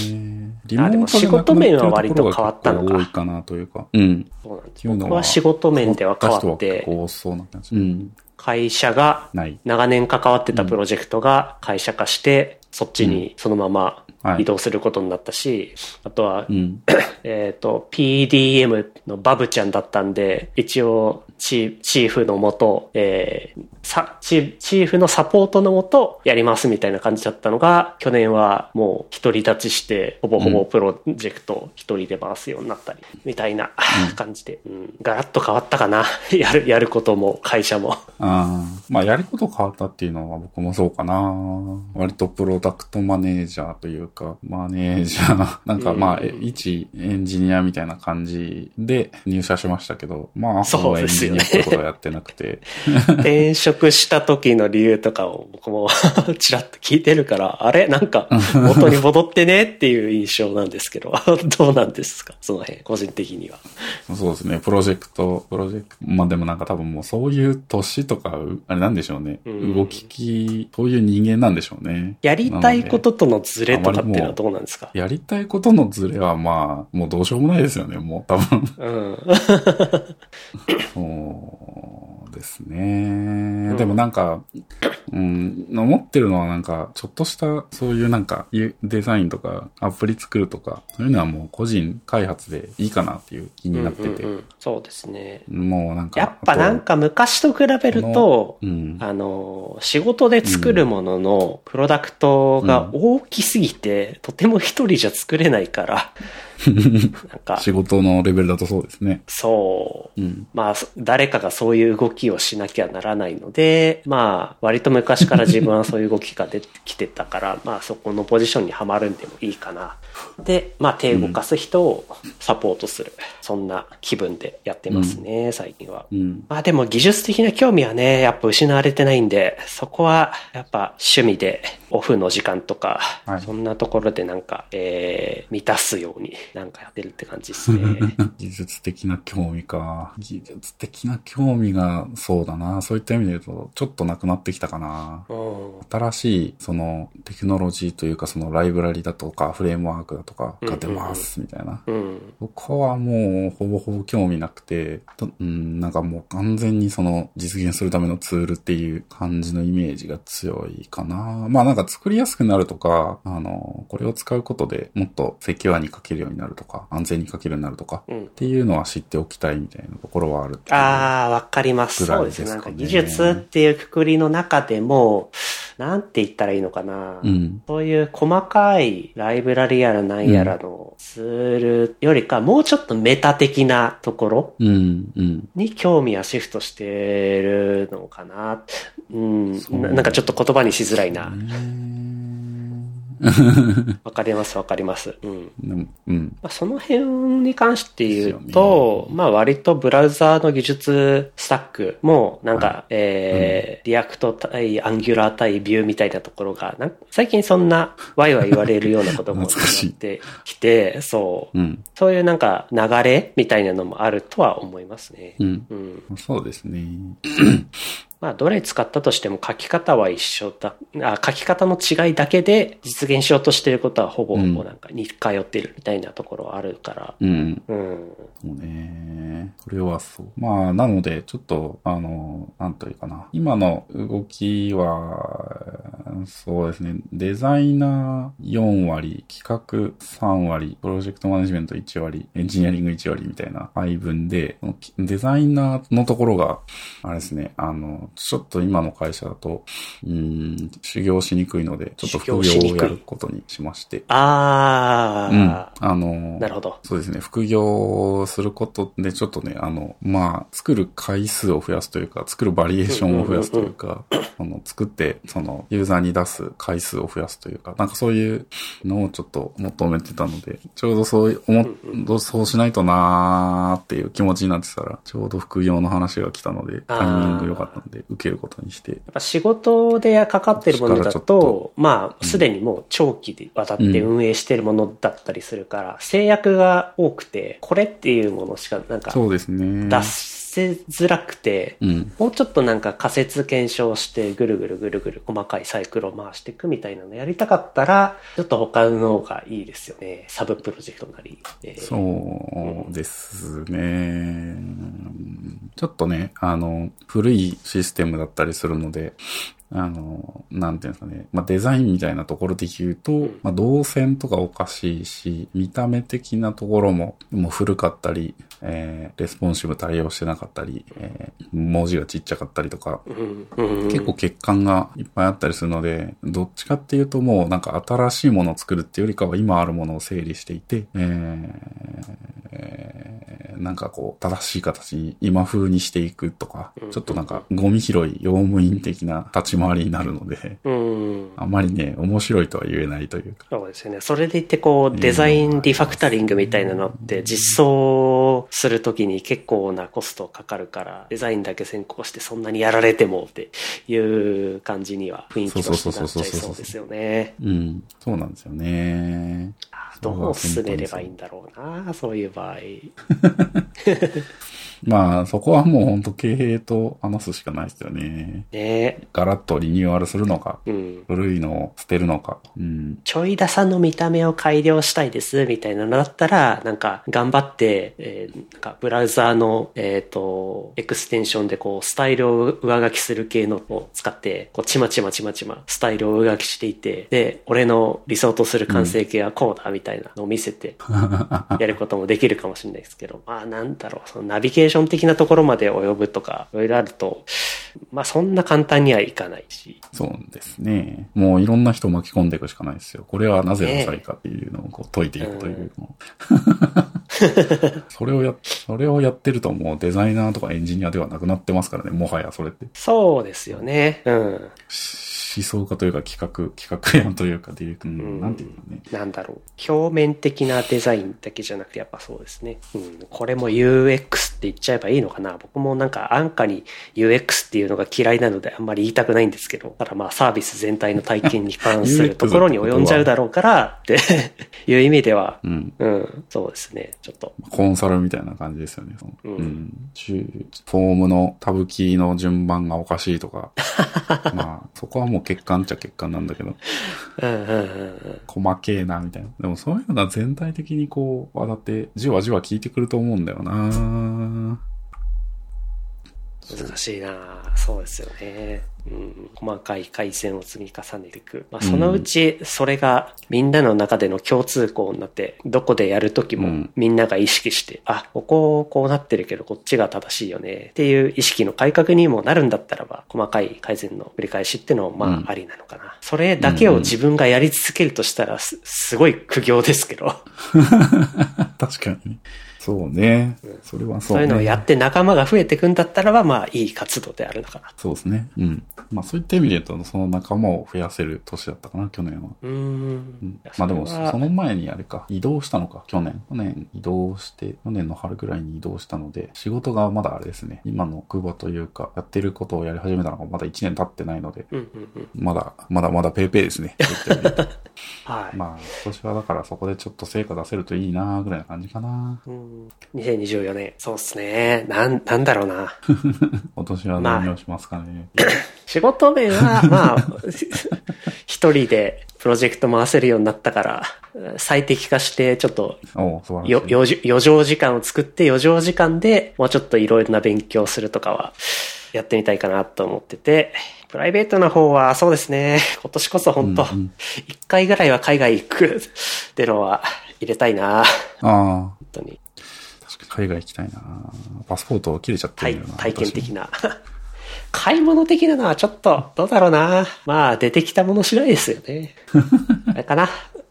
リあでも仕事面は割と変わったのか多いかなというか。うん。そうなんです僕は仕事面では変わって、構多そうな感じ。うん。会社が。長年関わってたプロジェクトが会社化して、そっちにそのままはい移動することになったし、あとはう、ん。えっ、と、PDM のバブちゃんだったんで、一応チ、チーフのもと、えーさチ、チーフのサポートのもとやりますみたいな感じだったのが、去年はもう独り立ちして、ほぼほぼプロジェクト一人で回すようになったり、みたいな感じで、うん、ガラッと変わったかな。やる、やることも会社も。ああ。まあ、やること変わったっていうのは僕もそうかな。割とプロダクトマネージャーというか、マネージャー、なんかまあ、一エンジニアみたいな感じで入社しましたけど、まあ、そうですよねジニアってことはやってなくて。転職した時の理由とかを僕も ちらっと聞いてるから、あれ？なんか元に戻ってねっていう印象なんですけど、どうなんですか？その辺、個人的には。そうですね、プロジェクト、プロジェクト、まあでもなんか多分もうそういう年とか、うあれなんでしょうね。うん動きき、そういう人間なんでしょうね。やりたいこととのズレとかっていうのはどうなんですか？やりたいことのズレはまあ、もうどうしようもないですよね、もう多分。うん。そうですね。でもなんか、うん、思ってるのはなんか、ちょっとした、そういうなんか、ゆデザインとか、アプリ作るとか、そういうのはもう個人開発でいいかなっていう気になってて。うんうんうんそうですね。もうなんか。やっぱなんか昔と比べるとあ、うん。あの、仕事で作るもののプロダクトが大きすぎて、とても一人じゃ作れないから、なんか、仕事のレベルだとそうですね。そう。うん。まあ、そ誰かがそういう動きをしなきゃならないので、まあ、割と昔から自分はそういう動きが出てきてたから、まあ、そこのポジションにはまるんでもいいかな。で、まあ、手動かす人をサポートする。そんな気分でやってますね、最近は。うん。まあでも技術的な興味はね、やっぱ失われてないんで、そこはやっぱ趣味でオフの時間とか、はいそんなところでなんか、えー、満たすようになんかやってるって感じですね。技術的な興味か。技術的な興味が、そうだな。そういった意味で言うと、ちょっとなくなってきたかな。うん新しい、その、テクノロジーというか、そのライブラリだとか、フレームワークだとかが出ます、みたいな。うん。そこはもう、ほぼほぼ興味なくて、とうん、なんかもう完全にその、実現するためのツールっていう感じのイメージが強いかな。まあなんか作りやすくなるとか、あの、これを使うことでもっとセキュアに書けるようになるとか、安全に書けるようになるとか、うんっていうのは知っておきたいみたいなところはあるああ、わかります。そうですかねなんか技術っていうくくりの中でも、なんて言ったらいいのかな。うん。そういう細かいライブラリやらなんやらのツールよりか、もうちょっとメタ的なところ。に興味はシフトしてるのかな。うん。なんかちょっと言葉にしづらいな。ねわかりますわかります。うん。うん。まあ、その辺に関して言うと、よねまあ割とブラウザーの技術スタックも、なんか、えーリアクト対アンギュラー対ビューみたいなところが、最近そんなワイワイ言われるようなことも なってきて、そう。うん。そういうなんか流れみたいなのもあるとは思いますね。うん。うん。そうですね。まあ、どれ使ったとしても書き方は一緒だ。あ書き方の違いだけで実現しようとしてることはほぼほぼなんか似通ってるみたいなところはあるから。うん。うん。そうね。それはそう。まあ、なので、ちょっと、あの、なんというかな。今の動きは、そうですね。デザイナー4割、企画3割、プロジェクトマネジメント1割、エンジニアリング1割みたいな配分で、デザイナーのところが、あれですね、あの、ちょっと今の会社だと、うん、修行しにくいので、ちょっと副業をやることにしまして。あうん。あ、あの、なるほど。そうですね。副業することで、ちょっとね、あの、まあ、作る回数を増やすというか、作るバリエーションを増やすというか、その作って、その、ユーザーに出す回数を増やすというか、なんかそういうのをちょっと求めてたので、ちょうどそういう、思っ、そうしないとなーっていう気持ちになってたら、ちょうど副業の話が来たので、タイミング良かったので、受けることにして、やっぱ仕事でかかってるものだとっと、まあ、すでにもう長期で渡って運営してるものだったりするから、制約が多くて、これっていうものしかなんかそうですね。出せづらくて、うん。もうちょっとなんか仮説検証してぐるぐるぐるぐる細かいサイクルを回していくみたいなのやりたかったら、ちょっと他の方がいいですよね。サブプロジェクトなり。えーそうですね。ちょっとね、あの、古いシステムだったりするので、あの、なんていうんですかね。まあ、デザインみたいなところで言うと、ん。まあ、動線とかおかしいし、見た目的なところも、もう古かったり、えー、レスポンシブ対応してなかったり、えー、文字がちっちゃかったりとか、うん。うん。結構欠陥がいっぱいあったりするので、どっちかっていうともうなんか新しいものを作るっていうよりかは今あるものを整理していて、えーえーなんかこう正しい形に今風にしていくとか、ちょっとなんかゴミ拾い、用務員的な立ち回りになるので、うん。あまりね、面白いとは言えないというか。そうですよね。それでいてこう、デザインリファクタリングみたいなのって実装するときに結構なコストかかるから、デザインだけ先行してそんなにやられてもっていう感じには雰囲気としてなっちゃいそうですよね。うん、そうなんですよね。どう進めればいいんだろうな、そういう場合。まあ、そこはもう本当経営と話すしかないですよね。ねガラッとリニューアルするのか、うん。古いのを捨てるのか。うん。ちょいださんの見た目を改良したいです、みたいなのだったら、なんか、頑張って、えーなんか、ブラウザーの、えっ、と、エクステンションで、こう、スタイルを上書きする系のを使って、こう、ちまちまちまちま、スタイルを上書きしていて、で、俺の理想とする完成形はこうだ、みたいなのを見せて、やることもできるかもしれないですけど、まあ、なんだろう、そのナビゲーション的なところまで及ぶとか、いろいろあると、まあそんな簡単にはいかないし。そうですね。もういろんな人を巻き込んでいくしかないですよ。これはなぜダサいかっていうのをこう解いていくというの。それをや、それをやってるともうデザイナーとかエンジニアではなくなってますからね、もはやそれって。そうですよね。うん。思想家というか企画、企画案というか、ディレク、うんうんなんていうのね。なんだろう。表面的なデザインだけじゃなくてやっぱそうですね。うん。これも UX って言っちゃえばいいのかな。僕もなんか安価に UX っていうのが嫌いなのであんまり言いたくないんですけど、ただまあサービス全体の体験に関するところに及んじゃうだろうからって いう意味では、うん。うん。そうですね。ちょっと。コンサルみたいな感じですよね。うんうん。中フォームのタブキーの順番がおかしいとか。まあ、そこはもう欠陥っちゃ欠陥なんだけど、うんうんうんうん。細けえな、みたいな。でもそういうのが全体的にこう、わだって、じわじわ効いてくると思うんだよな難しいなそうですよね。うん、細かい改善を積み重ねていく。まあ、そのうち、それがみんなの中での共通項になって、どこでやるときもうんみんなが意識して、あ、こここうなってるけどこっちが正しいよねっていう意識の改革にもなるんだったらば、細かい改善の繰り返しってのもまうんあありなのかな。それだけを自分がやり続けるとしたらす、すごい苦行ですけど、確かにね。そうね。それはそね。そうういうのをやって仲間が増えていくんだったらば、まあいい活動であるのかな。そうですね。うん。まあそういった意味で言うと、その仲間を増やせる年だったかな、去年は。うーんうん。まあでも、その前にあれか、移動したのか、去年。去年移動して、去年の春ぐらいに移動したので、仕事がまだあれですね、今の久保というか、やってることをやり始めたのがまだ1年経ってないので、うんうんうん。まだ、まだまだペーペーですね。はい。まあ、今年はだからそこでちょっと成果出せるといいなぐらいな感じかな。うん2024年。そうっすね。なん、なんだろうな。今年は何をしますかね。仕事面は、まあ、一人でプロジェクト回せるようになったから、最適化して、ちょっと、余剰時間を作って、余剰時間でもうちょっといろいろな勉強するとかは、やってみたいかなと思ってて、プライベートの方はそうですね、今年こそ本当一、うんうん回ぐらいは海外行くってのは入れたいな、ああ、本当に。海外行きたいなパスポート切れちゃって体るよな。体験的な。買い物的なのはちょっと、どうだろうな。まあ、出てきたもの次第ですよね。あれかな。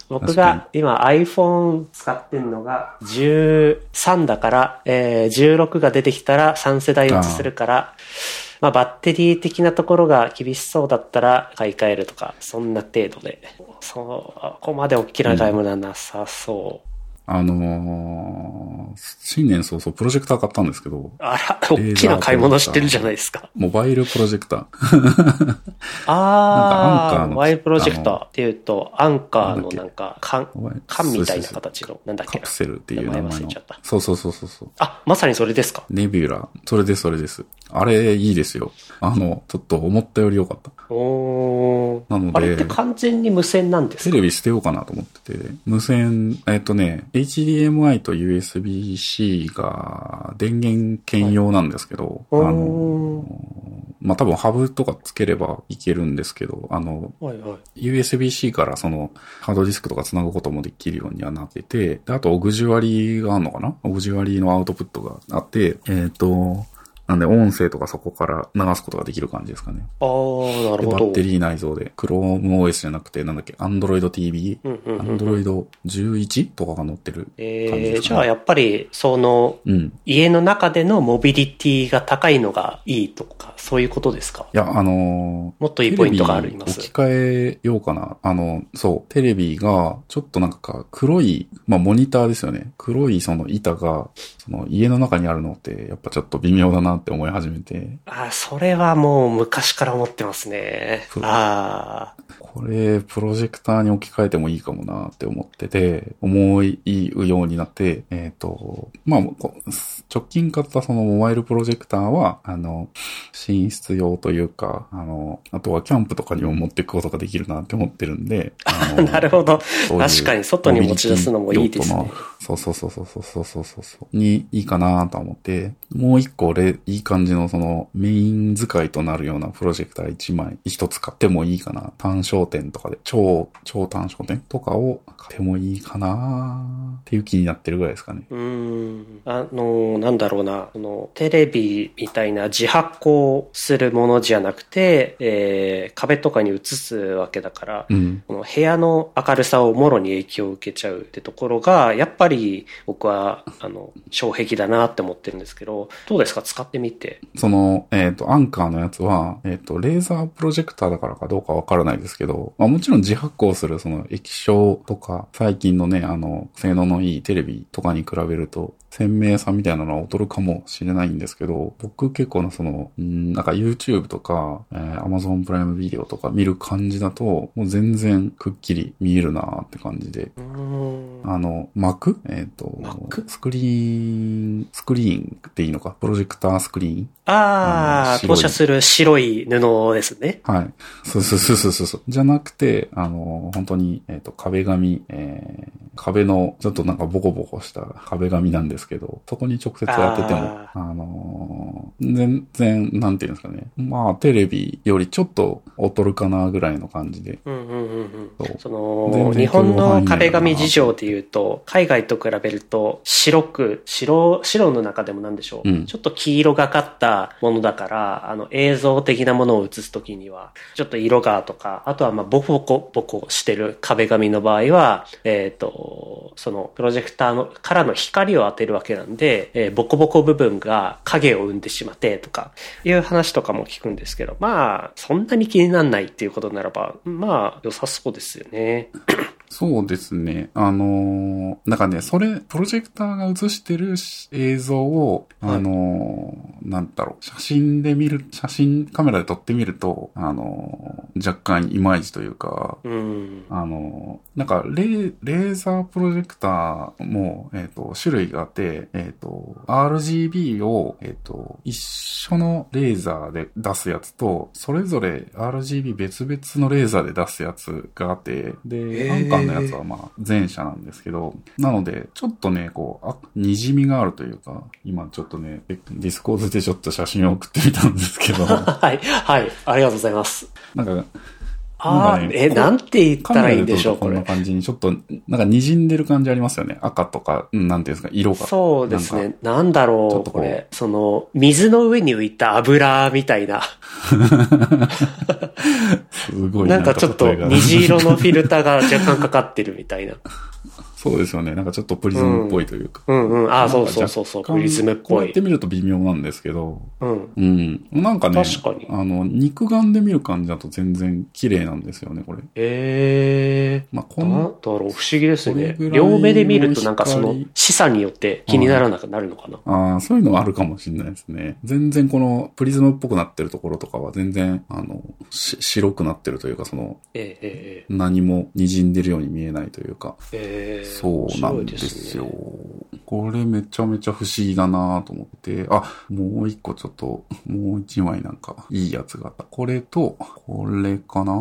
僕が今 iPhone 使ってんのが13だから、えー16が出てきたら3世代落ちするから、まあバッテリー的なところが厳しそうだったら買い替えるとか、そんな程度で。そう、ここまで大きな買い物はなさそう。あのー、新年早々プロジェクター買ったんですけど、あら、大きな買い物してるじゃないですか？モバイルプロジェクター。ああ、なんかアンカーのモバイルプロジェクターっていうと、アンカーのなんか、缶缶みたいな形の、なんだっけ？なカプ。セルっていう名名前前の忘れちゃった。そうそうそうそうそう。あ、まさにそれですか？ネビュラ。それです、それです。あれ、いいですよ。あの、ちょっと思ったより良かった。おー。なのであれって完全に無線なんですか？テレビ捨てようかなと思ってて、無線、えっとね、HDMI と USB-C が電源兼用なんですけど、あおー。の、まあ、多分ハブとかつければいけるんですけど、あの、はいはい。USB-C からそのハードディスクとか繋ぐこともできるようにはなってて、であとオグジュアリーがあるのかな？オグジュアリーのアウトプットがあって、えっ、と、なんで音声とかそこから流すことができる感じですかね。あー、なるで、ほど。バッテリー内蔵で、ChromeOS じゃなくて、なんだっけ、Android TV、うんうんうんうん Android 11とかが載ってる感じえー、ですかね。じゃあやっぱり、その、うん。家の中でのモビリティが高いのがいいとか、そういうことですか？いや、あのーもっといいポイントがあります？置き換えようかな。あの、そう、テレビが、ちょっとなんか黒い、まあモニターですよね。黒いその板が、その家の中にあるのって、やっぱちょっと微妙だなって思い始めて、あー、それはもう昔から思ってますね。ああ。これ、プロジェクターに置き換えてもいいかもなって思ってて、思いうようになって、えっ、と、まあ、こ直近買ったそのモバイルプロジェクターは、あの、寝室用というか、あの、あとはキャンプとかにも持っていくことができるなって思ってるんで、なるほど。そういう確かに外に持ち出すのもいいですねそうそうそうそうそうそうそう。にいいかなと思って、もう一個レ、いい感じのそのメイン使いとなるようなプロジェクター1枚、1つ買ってもいいかな。単焦点とかで、超、超単焦点とかを買ってもいいかなっていう気になってるぐらいですかね。うーん。あの、なんだろうな、その、テレビみたいな自発光するものじゃなくて、えー、壁とかに映すわけだから、うん。この部屋の明るさをもろに影響を受けちゃうってところが、やっぱり僕は、あの、障壁だなって思ってるんですけど、どうですか？使ってみて。その、えっ、と、アンカーのやつは、えっ、と、レーザープロジェクターだからかどうかわからないですけど、まあもちろん自発光するその液晶とか、最近のね、あの、性能のいいテレビとかに比べると、鮮明さみたいなのは劣るかもしれないんですけど、僕結構なその、んなんか YouTube とか、えー Amazon プライムビデオとか見る感じだと、もう全然くっきり見えるなーって感じで。あの、Mac? えっ、と、Mac？スクリーン、スクリーンっていいのか？プロジェクタースクリーン？ああ、投射する白い布ですね。はい。そうそうそうそうそう。じゃなくて、あの、本当に、えっ、と、壁紙、えー、壁の、ちょっとなんかボコボコした壁紙なんですけど、そこに直接当てても、ああのー全然、なんていうんですかね。まあ、テレビよりちょっと劣るかなぐらいの感じで。うんうんうんうん。その、日本の壁紙事情で言うと、海外と比べると白く、白、白の中でもなんでしょう、うんちょっと黄色がかったものだから、あの、映像的なものを映すときには、ちょっと色がとか、あとはまあ、ボコボコ、ボコしてる壁紙の場合は、えっ、と、その、プロジェクターの、からの光を当てるるわけなんで、えーボコボコ部分が影を生んでしまってとか、いう話とかも聞くんですけど、まあ、そんなに気にならないっていうことならば、まあ、良さそうですよね。そうですね。あのーなんかね、それ、プロジェクターが映してるし映像を、はいあのーなんだろう、写真で見る、写真カメラで撮ってみると、あのー若干イマイチというか、うん。あの、なんかレー、レーザープロジェクターも、えっ、と、種類があって、えっ、と、RGB を、えっ、と、一緒のレーザーで出すやつと、それぞれ RGB 別々のレーザーで出すやつがあって、で、へーアンカーのやつはまあ、前者なんですけど、なので、ちょっとね、こう、あ、滲みがあるというか、今ちょっとね、ディスコードでちょっと写真を送ってみたんですけど、はい、はい、ありがとうございます。なんか、あねえ、こなんて言ったらいいんでしょう、これこんな。感じに、ちょっと、なんか滲んでる感じありますよね。赤とか、うんなんていうんですか、色が。そうです。ね。なんだろう、ちょっとこれ。その、水の上に浮いた油みたいな。すごいなんかちょっと虹色のフィルターが若干かかってるみたいな。そうですよね。なんかちょっとプリズムっぽいというか。うんうん。ああ、そうそうそうそう。プリズムっこうぽいやって。見ると微妙なんですけど。うん。うん。なんかね、確かにあの、肉眼で見る感じだと全然綺麗なんですよね、これ。ええまあ、こなんだの、ろう、不思議ですね。両目で見るとなんかその光示唆によって気にならなくなるのかな。ああ、そういうのはあるかもしれないですね。全然このプリズムっぽくなってるところとかは全然、あの、し白くなってるというか、その、えええ何も滲んでるように見えないというか。えええそうなんですよ。これめちゃめちゃ不思議だなと思って、あ、もう一個ちょっと、もう一枚なんか、いいやつがあった。これと、これかな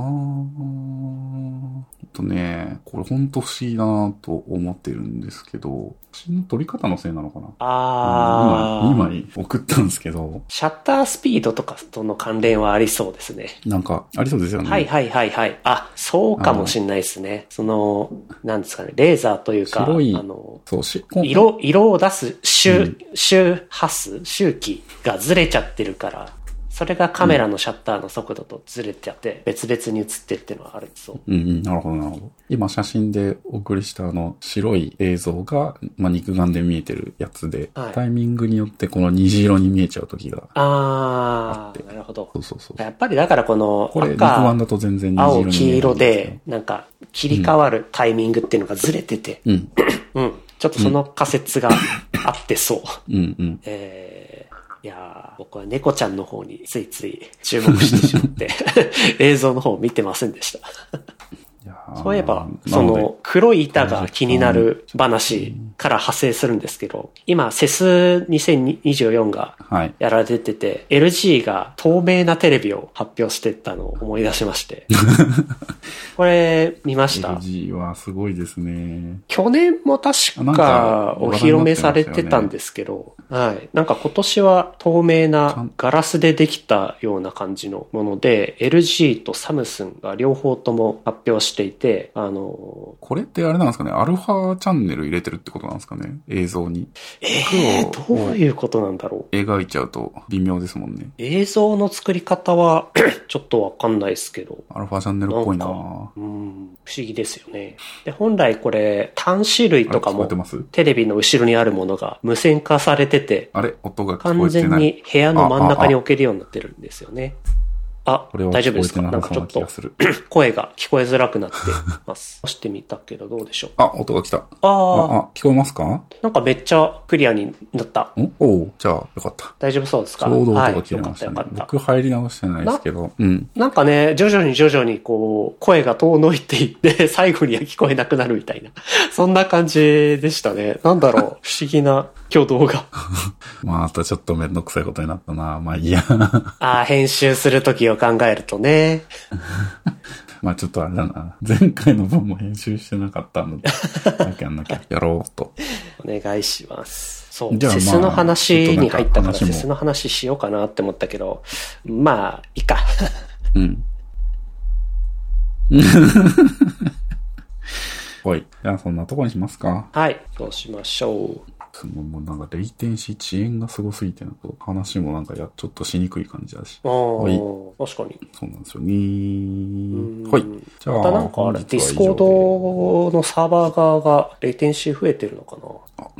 とね、これほんと不思議だなと思ってるんですけど、写真の撮り方のせいなのかな？ああ。今、2枚送ったんですけど、シャッタースピードとかとの関連はありそうですね。なんか、ありそうですよね。はいはいはいはい。あ、そうかもしんないですね。その、なんですかね、レーザーというか、あの、そうし、色、色を出す周、うん周波数、周期がずれちゃってるから、それがカメラのシャッターの速度とずれちゃって、別々に映ってるっていうのはあるそう。うんうん、なるほど、なるほど。今写真でお送りしたあの白い映像が、まあ、肉眼で見えてるやつで、はいタイミングによってこの虹色に見えちゃう時が、あー、なるほどそ。うそうそう。やっぱりだからこのこれ肉眼赤、だと全然虹色青、に見え黄色ないんですよで、なんか切り替わるタイミングっていうのがずれてて、うん、うん。ちょっとその仮説があってそう。うん、うん。えー、いやー僕は猫ちゃんの方についつい注目してしまって、映像の方を見てませんでした。そういえば、なその黒い板が気になる話から派生するんですけど、今、セス2024がはい。やられてて、LG が透明なテレビを発表してたのを思い出しまして。これ見ました？LG はすごいですね。去年も確かお披露目されてたんですけど、はい。なんか今年は透明なガラスでできたような感じのもので、LG とサムスンが両方とも発表していて、あの、これってあれなんですかねアルファチャンネル入れてるってことなんですかね映像に。えー、どういうことなんだろう。描いちゃうと微妙ですもんね。映像の作り方は ちょっとわかんないですけど。アルファチャンネルっぽいななうん、不思議ですよね。で、本来これ、端子類とかもテレビの後ろにあるものが無線化されてて、あれ音が聞こ完えてない。全に部屋の真ん中に置けるようになってるんですよね。あこれ、は大丈夫ですか？なんかちょっと。声が聞こえづらくなってます。押してみたけどどうでしょう。あ、音が来た。ああ、聞こえますか？なんかめっちゃクリアになった。おおうじゃあ、よかった。大丈夫そうですか？ちょうど音はい。が切よかれました。僕入り直してないですけど。うん。なんかね、徐々に徐々にこう、声が遠のいていって、最後には聞こえなくなるみたいな。そんな感じでしたね。なんだろう、不思議な挙動が。まあ、あとちょっとめんどくさいことになったな。まあいいや。ああ、編集するときを考えるとね。まあちょっとあれだな。前回の分も編集してなかったので、なきゃなきゃやろうと。お願いします。そう。じゃあまあセスの話に入ったから、セスの話しようかなって思ったけど、まあ、いいか。うん。はい。じゃあそんなとこにしますか。はい。そうしましょう。そのもうなんかレイテンシー遅延がすごすぎてなんか話もなんかや、ちょっとしにくい感じだし。ああ、はい確かに。そうなんですよね。んはい。じゃあ、またなんかあれ、ディスコードのサーバー側がレイテンシー増えてるのかな？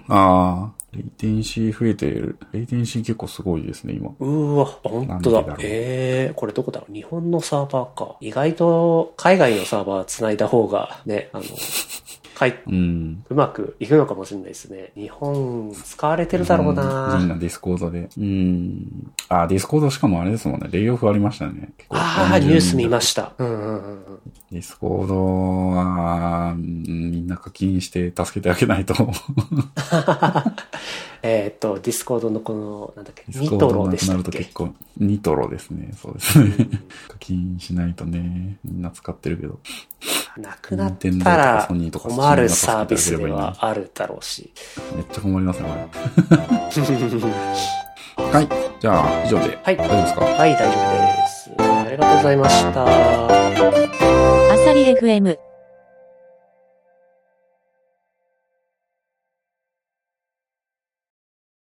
ああ、レイテンシー増えてる。レイテンシー結構すごいですね、今。うーわ、本当だ。だええー、これどこだろう？日本のサーバーか。意外と海外のサーバー繋いだ方がね、あの、かい、うん。うまくいくのかもしれないですね。日本使われてるだろうみんななディスコードで。うん。あ、ディスコードしかもあれですもんね。レイオフありましたね。結構ああ、ニュース見ました。うんうんうんうん。ディスコードは、うんみんな課金して助けてあげないと。えっと、ディスコードのこの、なんだっけ、ニトロでしたっけ？なると結構、ニトロですね。そうですね。課金しないとね、みんな使ってるけど。なくなったら困るサービスではあるだろうし。めっちゃ困りますね、これ。はい。じゃあ、以上で。はい大丈夫ですか？はい、大丈夫です。ありがとうございました。あさり FM